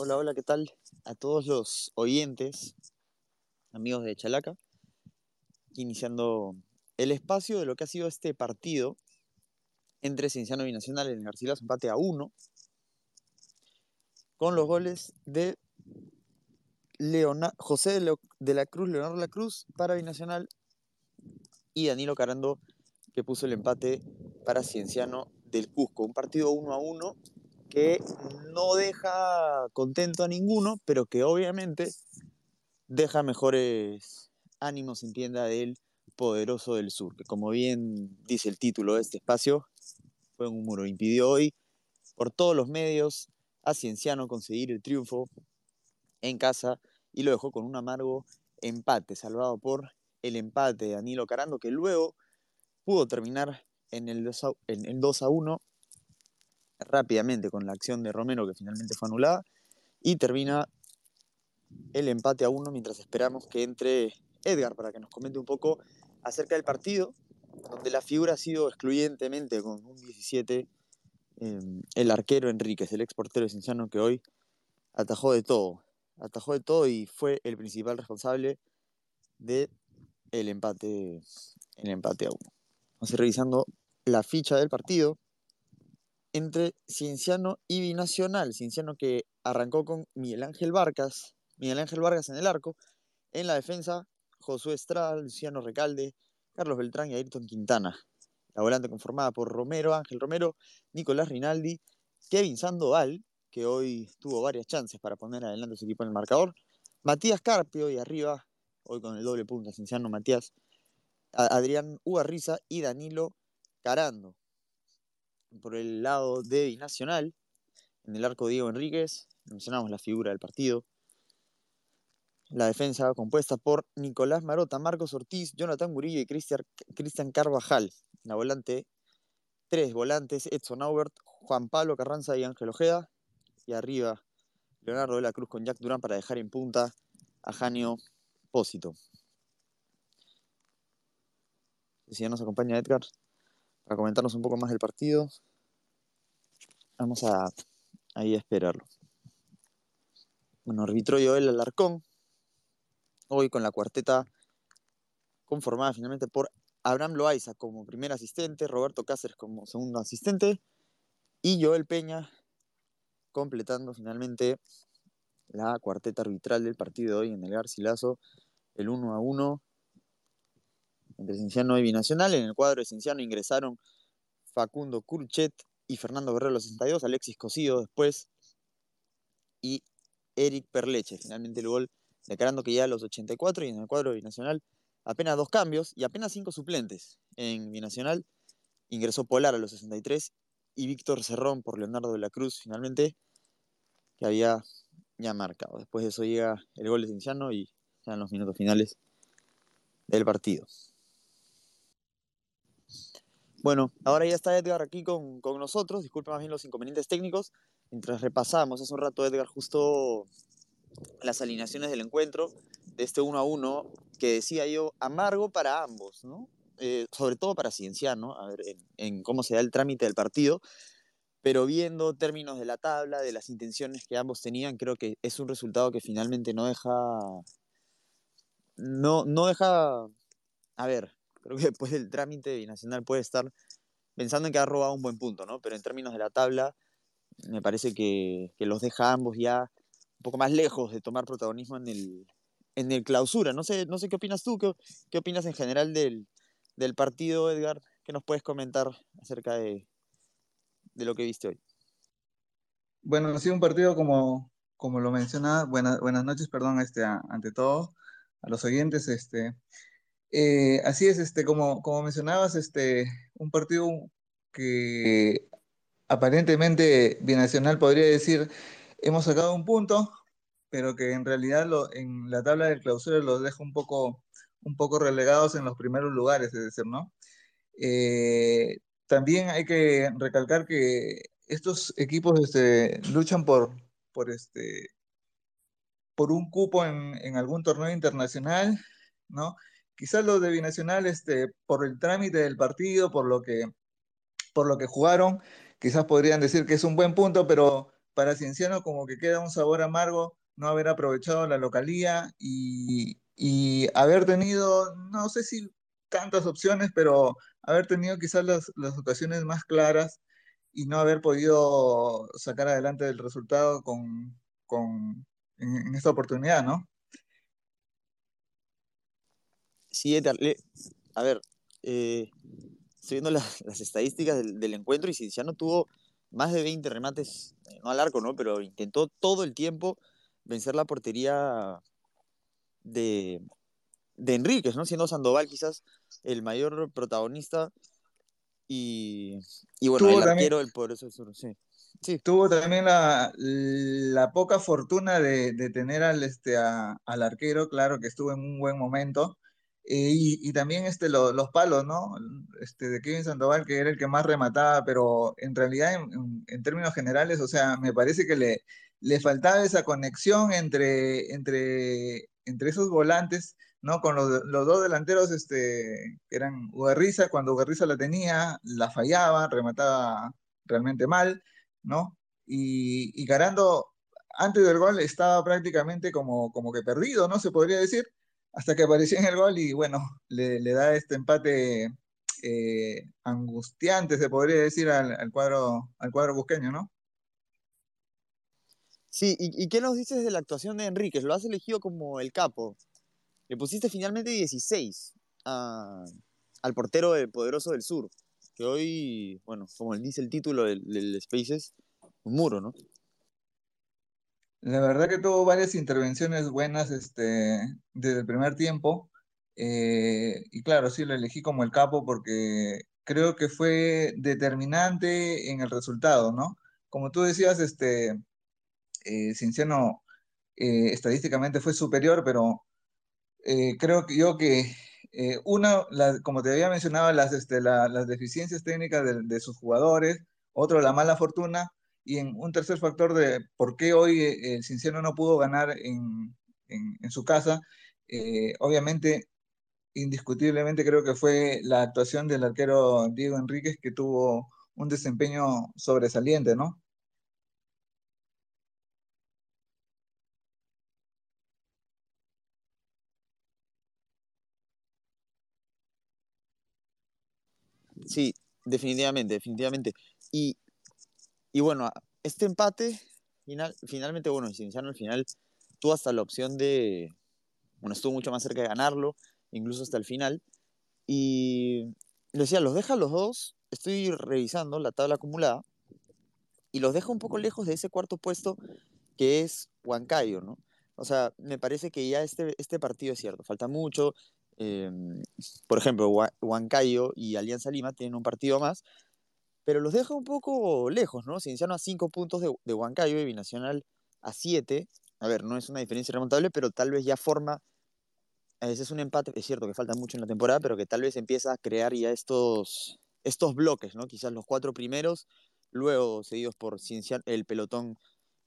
Hola, hola, ¿qué tal? A todos los oyentes, amigos de Chalaca, iniciando el espacio de lo que ha sido este partido entre Cienciano y Binacional en Garcilaso, empate a uno, con los goles de José de, la Cruz, Leonardo de la Cruz para Binacional y Danilo Carando que puso el empate para Cienciano del Cusco. Un partido uno a uno que no deja contento a ninguno, pero que obviamente deja mejores ánimos en tienda del poderoso del sur, que como bien dice el título de este espacio, fue un muro. Impidió hoy por todos los medios a Cienciano conseguir el triunfo en casa y lo dejó con un amargo empate, salvado por el empate de Danilo Carando, que luego pudo terminar en el 2 a, en el 2 a 1 rápidamente con la acción de Romero que finalmente fue anulada y termina el empate a uno mientras esperamos que entre Edgar para que nos comente un poco acerca del partido, donde la figura ha sido excluyentemente con un 17 em, el arquero Enríquez, el ex portero de Cinciano que hoy atajó de todo, atajó de todo y fue el principal responsable de el empate, el empate a uno. Vamos a ir revisando la ficha del partido entre Cienciano y Binacional. Cienciano que arrancó con Miguel Ángel Vargas, Miguel Ángel Vargas en el arco. En la defensa, Josué Estrada, Luciano Recalde, Carlos Beltrán y Ayrton Quintana. La volante conformada por Romero, Ángel Romero, Nicolás Rinaldi, Kevin Sandoval, que hoy tuvo varias chances para poner adelante su equipo en el marcador, Matías Carpio y arriba, hoy con el doble punto, Cienciano Matías, Adrián Ugarriza y Danilo Carando por el lado de Binacional, en el arco Diego Enríquez, mencionamos la figura del partido. La defensa compuesta por Nicolás Marota, Marcos Ortiz, Jonathan Murillo y Cristian Carvajal. La volante, tres volantes, Edson Aubert, Juan Pablo Carranza y Ángel Ojeda. Y arriba, Leonardo de la Cruz con Jack Durán para dejar en punta a Janio Pósito. Si ya nos acompaña Edgar para comentarnos un poco más del partido. Vamos a ahí a esperarlo. Bueno, arbitró el Alarcón, hoy con la cuarteta conformada finalmente por Abraham Loaiza como primer asistente, Roberto Cáceres como segundo asistente y Joel Peña completando finalmente la cuarteta arbitral del partido de hoy en el Garcilaso, el 1 a 1 entre Cienciano y Binacional. En el cuadro de Cienciano ingresaron Facundo Curchet y Fernando Guerrero los 62, Alexis Cosido después y Eric Perleche. Finalmente el gol declarando que ya a los 84 y en el cuadro binacional apenas dos cambios y apenas cinco suplentes. En binacional ingresó Polar a los 63 y Víctor Cerrón por Leonardo de la Cruz finalmente que había ya marcado. Después de eso llega el gol de Cienciano y ya en los minutos finales del partido. Bueno, ahora ya está Edgar aquí con, nosotros. Disculpa más bien los inconvenientes técnicos. Mientras repasamos hace un rato, Edgar, justo las alineaciones del encuentro, de este 1 a 1, que decía yo, amargo para ambos, ¿no? Eh, sobre todo para Cienciano, a ver, en, cómo se da el trámite del partido, pero viendo términos de la tabla, de las intenciones que ambos tenían, creo que es un resultado que finalmente no deja. No, no deja. A ver, Creo que después del trámite binacional puede estar pensando en que ha robado un buen punto, ¿no? Pero en términos de la tabla, me parece que, los deja ambos ya un poco más lejos de tomar protagonismo en el, en el clausura. No sé, no sé qué opinas tú, qué, qué opinas en general del, partido, Edgar. ¿Qué nos puedes comentar acerca de, lo que viste hoy? Bueno, ha sido un partido como, como lo mencionaba. Buenas, buenas noches, perdón, este, ante todo, a los oyentes. Este, eh, así es, este, como, como mencionabas, este, un partido que aparentemente Binacional podría decir hemos sacado un punto, pero que en realidad lo, en la tabla de clausura los deja un poco, un poco relegados en los primeros lugares, es decir, ¿no? Eh, también hay que recalcar que estos equipos este, luchan por, por, este, por un cupo en, en algún torneo internacional, ¿no? Quizás los de Binacional, este, por el trámite del partido, por lo que, por lo que jugaron, quizás podrían decir que es un buen punto, pero para Cienciano como que queda un sabor amargo no haber aprovechado la localía y, y haber tenido, no sé si tantas opciones, pero haber tenido quizás las, las ocasiones más claras y no haber podido sacar adelante el resultado con, con en, en, esta oportunidad, ¿no? Sí, a ver, eh, estoy viendo las, las estadísticas del, del, encuentro y Cienciano tuvo más de 20 remates, eh, no al arco, ¿no? Pero intentó todo el tiempo vencer la portería de, de Enríquez, ¿no? Siendo Sandoval quizás el mayor protagonista y, y bueno, Tuvo el arquero del Poderoso Sur, sí. Sí, Tuvo también la, la poca fortuna de, de tener al, este, a- al arquero, claro que estuvo en un buen momento, eh, y, también este, lo- los palos, ¿no? Este, de Kevin Sandoval, que era el que más remataba, pero en realidad, en, en- en términos generales, o sea, me parece que le, le faltaba esa conexión entre, entre, entre esos volantes, ¿no? Con los, los dos delanteros, este, que eran Ugarriza, cuando Ugarriza la tenía, la fallaba, remataba realmente mal ¿no? Y, y Garando, antes del gol, estaba prácticamente como, como que perdido, ¿no? Se podría decir, hasta que apareció en el gol y bueno, le, da este empate eh, angustiante, se podría decir, al, cuadro, al cuadro busqueño, ¿no? sí. ¿Y, qué nos dices de la actuación de Enríquez? Lo has elegido como el capo. Le pusiste finalmente 16 a- al portero del Poderoso del Sur, que hoy, bueno, como dice el título del, del Spaces, un muro, ¿no? La verdad que tuvo varias intervenciones buenas este, desde el primer tiempo. eh, y claro, sí, lo elegí como el capo porque creo que fue determinante en el resultado, ¿no? Como tú decías, este, eh, eh, estadísticamente fue superior, pero eh, creo que yo que una, como te había mencionado, las, este, la- las deficiencias técnicas de, de sus jugadores, otro, la mala fortuna, y en un tercer factor de por qué hoy eh, el Cinciano no pudo ganar en, en- su casa, eh, obviamente, indiscutiblemente creo que fue la actuación del arquero Diego Enríquez que tuvo un desempeño sobresaliente, ¿no? Sí, definitivamente, definitivamente. Y, y bueno, este empate, final, finalmente, bueno, Cienciano al final tuvo hasta la opción de, bueno, estuvo mucho más cerca de ganarlo, incluso hasta el final. Y decía, los deja los dos, estoy revisando la tabla acumulada, y los deja un poco lejos de ese cuarto puesto que es Huancayo, ¿no? O sea, me parece que ya este, este partido es cierto, falta mucho. eh, por ejemplo, Hua- Huancayo y Alianza Lima tienen un partido más, pero los deja un poco lejos, ¿no? Cienciano a 5 puntos de, de Huancayo y Binacional a 7. A ver, no es una diferencia remontable, pero tal vez ya forma, a veces es un empate, es cierto que falta mucho en la temporada, pero que tal vez empieza a crear ya estos, estos bloques, ¿no? Quizás los cuatro primeros, luego seguidos por Cienciano, el pelotón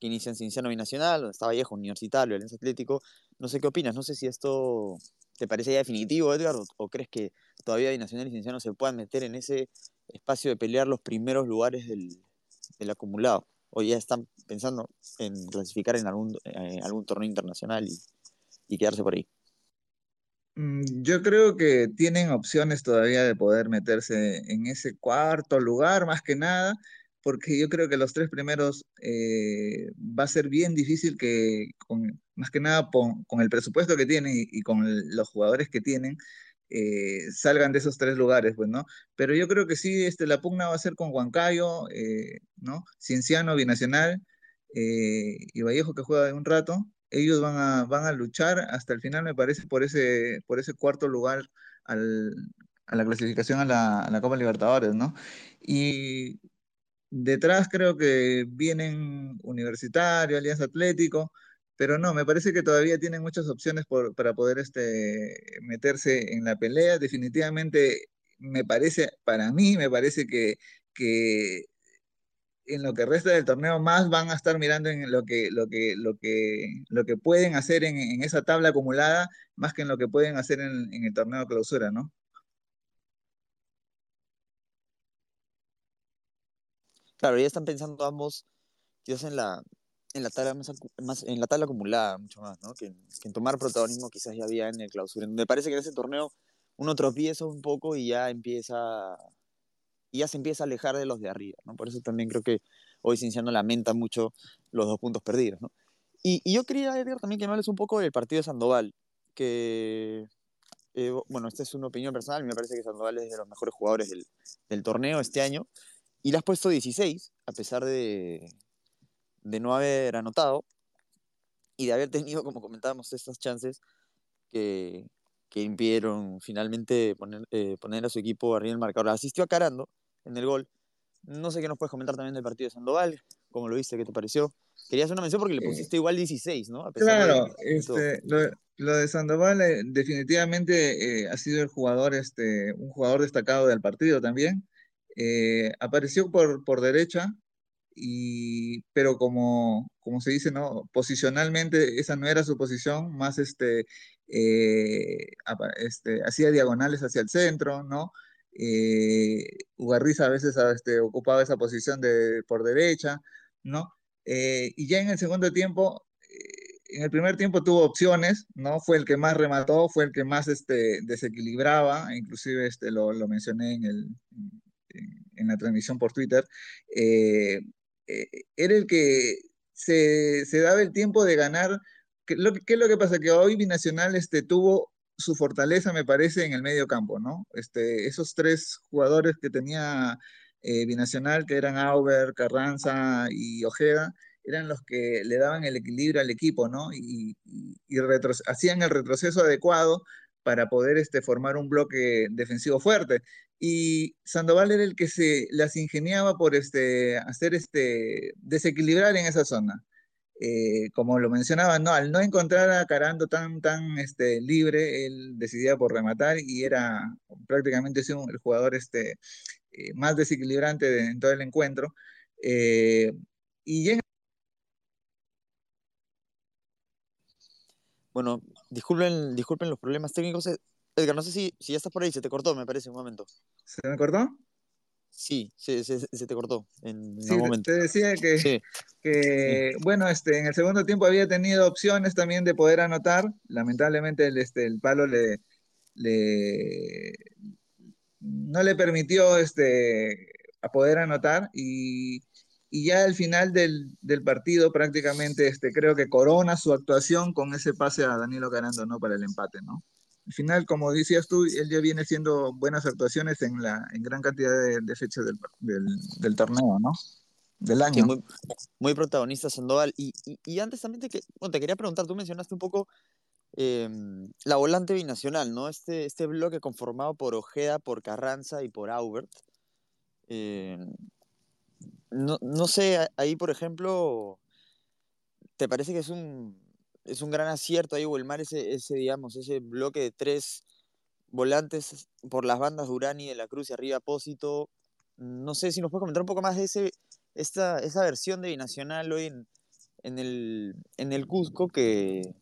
que inicia en Cienciano Binacional, donde está Vallejo, Universitario, Alianza Atlético. No sé qué opinas, no sé si esto te parece ya definitivo, Edgar, o, crees que todavía Binacional y Cienciano se puedan meter en ese espacio de pelear los primeros lugares del, acumulado, o ya están pensando en clasificar en algún, eh, algún torneo internacional y, y quedarse por ahí. Mm, Yo creo que tienen opciones todavía de poder meterse en ese cuarto lugar, más que nada, porque yo creo que los tres primeros eh, va a ser bien difícil que, con, más que nada con, el presupuesto que tienen y, con los jugadores que tienen, eh, salgan de esos tres lugares, pues, ¿no? Pero yo creo que sí, este, la pugna va a ser con Huancayo, eh, ¿no? Cienciano, Binacional eh, y Vallejo que juega de un rato ellos van a, van a luchar hasta el final, me parece, por ese, por ese cuarto lugar a la clasificación a la, a la Copa Libertadores, ¿no? Y detrás creo que vienen Universitario, Alianza Atlético, pero no, me parece que todavía tienen muchas opciones para poder este, meterse en la pelea. Definitivamente, me parece, para mí, me parece que, en lo que resta del torneo más van a estar mirando en lo que, lo que, pueden hacer en, en esa tabla acumulada, más que en lo que pueden hacer en, en el torneo clausura, ¿no? Claro, ya están pensando ambos quizás en la, en la tabla más, en la tabla acumulada mucho más, ¿no? Que, en tomar protagonismo quizás ya había en el clausura. Me parece que en ese torneo uno tropieza un poco y ya empieza y ya se empieza a alejar de los de arriba, ¿no? Por eso también creo que hoy Cinciano lamenta mucho los dos puntos perdidos, ¿no? Y, yo quería, Edgar, también que me hables un poco del partido de Sandoval, que, eh, bueno, esta es una opinión personal, me parece que Sandoval es de los mejores jugadores del torneo este año, y le has puesto 16, a pesar de, de no haber anotado y de haber tenido, como comentábamos, estas chances que, que impidieron finalmente poner, eh, poner a su equipo arriba el marcador. Asistió a Carando en el gol. No sé qué nos puedes comentar también del partido de Sandoval, cómo lo viste, qué te pareció. Querías una mención porque le pusiste igual 16, ¿no? claro, este, lo, de Sandoval eh, definitivamente eh, ha sido el jugador, este, un jugador destacado del partido también. Apareció por, por derecha, y, pero como, como se dice, ¿no? Posicionalmente esa no era su posición, más este, eh, este hacía diagonales hacia el centro, ¿no? Eh, Ugarriza a veces este, ocupaba esa posición de, por derecha, ¿no? Eh, y ya en el segundo tiempo, en el primer tiempo tuvo opciones, ¿no? Fue el que más remató, fue el que más este, desequilibraba, inclusive este, lo, lo mencioné en, el, en, la transmisión por Twitter. Eh, era el que se, daba el tiempo de ganar. ¿Qué, lo, es lo que pasa? Que hoy Binacional este, tuvo su fortaleza, me parece, en el medio campo, ¿no? Este, esos tres jugadores que tenía eh, Binacional, que eran Auber, Carranza y Ojeda, eran los que le daban el equilibrio al equipo, ¿no? Y, hacían el retroceso adecuado para poder este, formar un bloque defensivo fuerte y Sandoval era el que se las ingeniaba por este, hacer este, desequilibrar en esa zona. Eh, como lo mencionaba, no, al no encontrar a Carando tan, tan este, libre, él decidía por rematar y era prácticamente el jugador este, eh, más desequilibrante en todo el encuentro. Eh, y Bueno, disculpen, disculpen los problemas técnicos. Edgar, no sé si, si ya estás por ahí, se te cortó, me parece, un momento. ¿Se me cortó? Sí, se, se, te cortó en un momento. Te decía que, que bueno, este, en el segundo tiempo había tenido opciones también de poder anotar. Lamentablemente el, este, el palo le, le no le permitió este, a poder anotar y, y ya al final del, del, partido prácticamente este, creo que corona su actuación con ese pase a Danilo Carando ¿no? para el empate, ¿no? Al final, como decías tú, él ya viene haciendo buenas actuaciones en, la, en gran cantidad de, fechas del, del, torneo, ¿no? Del año. muy, muy, protagonista Sandoval. Y, y, antes también te, te quería preguntar, tú mencionaste un poco em, la volante binacional, ¿no? Este, este bloque conformado por Ojeda, por Carranza y por Aubert. Em, no, no sé, ahí por ejemplo, ¿te parece que es un, es un gran acierto ahí Wilmar ese, ese, digamos, ese bloque de tres volantes por las bandas Durán y de la Cruz y arriba Apósito. No sé si nos puedes comentar un poco más de ese, esta, esa versión de Binacional hoy en, en, el, en el Cusco que,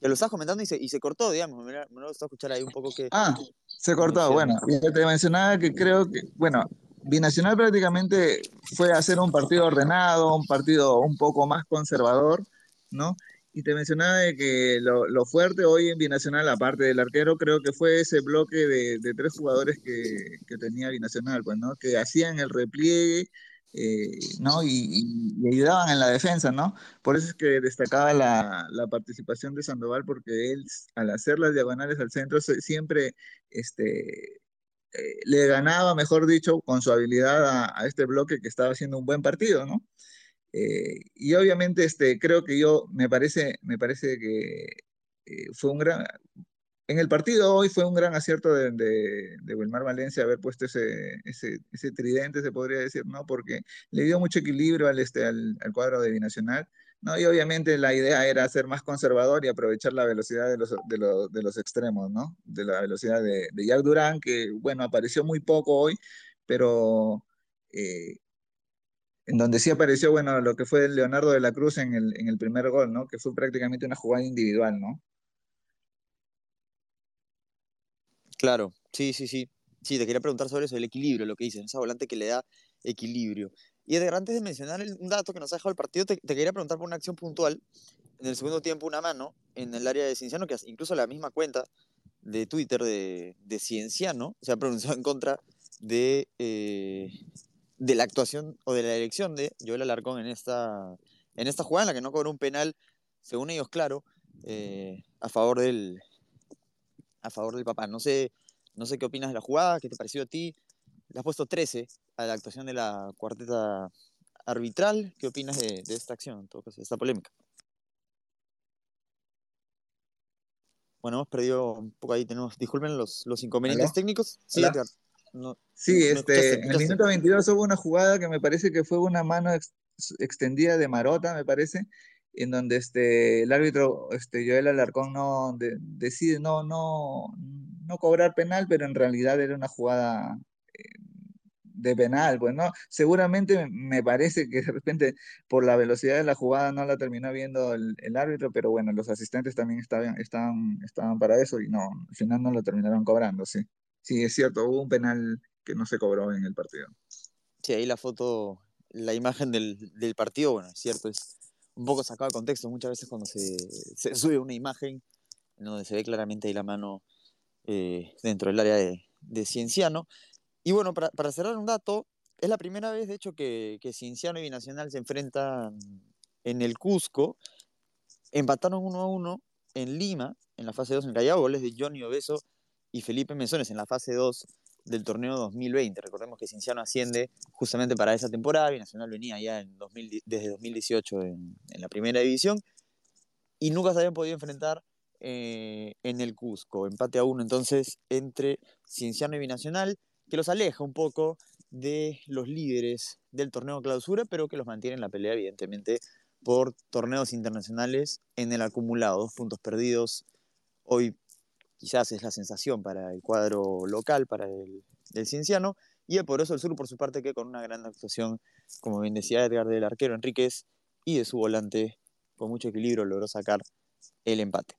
que lo estás comentando y se, y se cortó, digamos. Me, me lo gusta escuchar ahí un poco que. Ah, se cortó, bueno. te mencionaba que creo que, bueno, Binacional prácticamente fue hacer un partido ordenado, un partido un poco más conservador, ¿no? Y te mencionaba de que lo, lo, fuerte hoy en Binacional, aparte del arquero, creo que fue ese bloque de, de tres jugadores que, que, tenía Binacional, pues, ¿no? Que hacían el repliegue, eh, ¿no? Y, y, ayudaban en la defensa, ¿no? Por eso es que destacaba la, la, participación de Sandoval, porque él, al hacer las diagonales al centro, siempre este, eh, le ganaba, mejor dicho, con su habilidad a, a este bloque que estaba haciendo un buen partido, ¿no? Eh, y obviamente este, creo que yo, me parece, me parece que eh, fue un gran, en el partido hoy fue un gran acierto de, de, Wilmar Valencia haber puesto ese, ese, ese, tridente, se podría decir, ¿no? Porque le dio mucho equilibrio al, este, al, al, cuadro de Binacional, ¿no? Y obviamente la idea era ser más conservador y aprovechar la velocidad de los, de los, de los extremos, ¿no? De la velocidad de, de Jack Durán, que, bueno, apareció muy poco hoy, pero... Eh, en donde sí apareció, bueno, lo que fue Leonardo de la Cruz en el, en el primer gol, ¿no? Que fue prácticamente una jugada individual, ¿no? Claro, sí, sí, sí. Sí, te quería preguntar sobre eso, el equilibrio, lo que dicen, esa volante que le da equilibrio. Y antes de mencionar un dato que nos ha dejado el partido, te, quería preguntar por una acción puntual. En el segundo tiempo, una mano en el área de Cienciano, que incluso la misma cuenta de Twitter de, de Cienciano se ha pronunciado en contra de, eh, de la actuación o de la elección de Joel Alarcón en esta, en esta jugada en la que no cobró un penal, según ellos, claro, eh, a favor del a favor del papá. No sé, no sé qué opinas de la jugada, qué te pareció a ti. Le has puesto 13 a la actuación de la cuarteta arbitral. ¿Qué opinas de, esta acción, de esta polémica? Bueno, hemos perdido un poco ahí, tenemos, disculpen los, los inconvenientes técnicos. Sí, sí, este, en el minuto 22 hubo una jugada que me parece que fue una mano extendida de Marota, me parece, en donde este, el árbitro este, Joel Alarcón no decide no, no, no cobrar penal, pero en realidad era una jugada eh, de penal, pues no, seguramente me parece que de repente por la velocidad de la jugada no la terminó viendo el, árbitro, pero bueno, los asistentes también estaban, estaban, estaban para eso y no, al final no lo terminaron cobrando, sí. Sí, es cierto, hubo un penal que no se cobró en el partido. Sí, ahí la foto, la imagen del, del partido, bueno, es cierto, es un poco sacado de contexto. Muchas veces cuando se, se sube una imagen en donde se ve claramente ahí la mano eh, dentro del área de, de, Cienciano. Y bueno, para, para, cerrar un dato, es la primera vez, de hecho, que, que Cienciano y Binacional se enfrentan en el Cusco. Empataron uno a uno en Lima, en la fase 2 en Callao, goles de Johnny Obeso y Felipe Mesones en la fase 2 del torneo 2020. Recordemos que Cinciano asciende justamente para esa temporada, Nacional venía ya en desde 2018 en, la primera división y nunca se habían podido enfrentar eh, en el Cusco, empate a uno entonces entre Cienciano y Binacional, que los aleja un poco de los líderes del torneo clausura, pero que los mantiene en la pelea, evidentemente, por torneos internacionales en el acumulado, dos puntos perdidos. Hoy quizás es la sensación para el cuadro local, para el, Cienciano, y el Poderoso del Sur, por su parte, que con una gran actuación, como bien decía Edgar, del arquero Enríquez y de su volante, con mucho equilibrio, logró sacar el empate.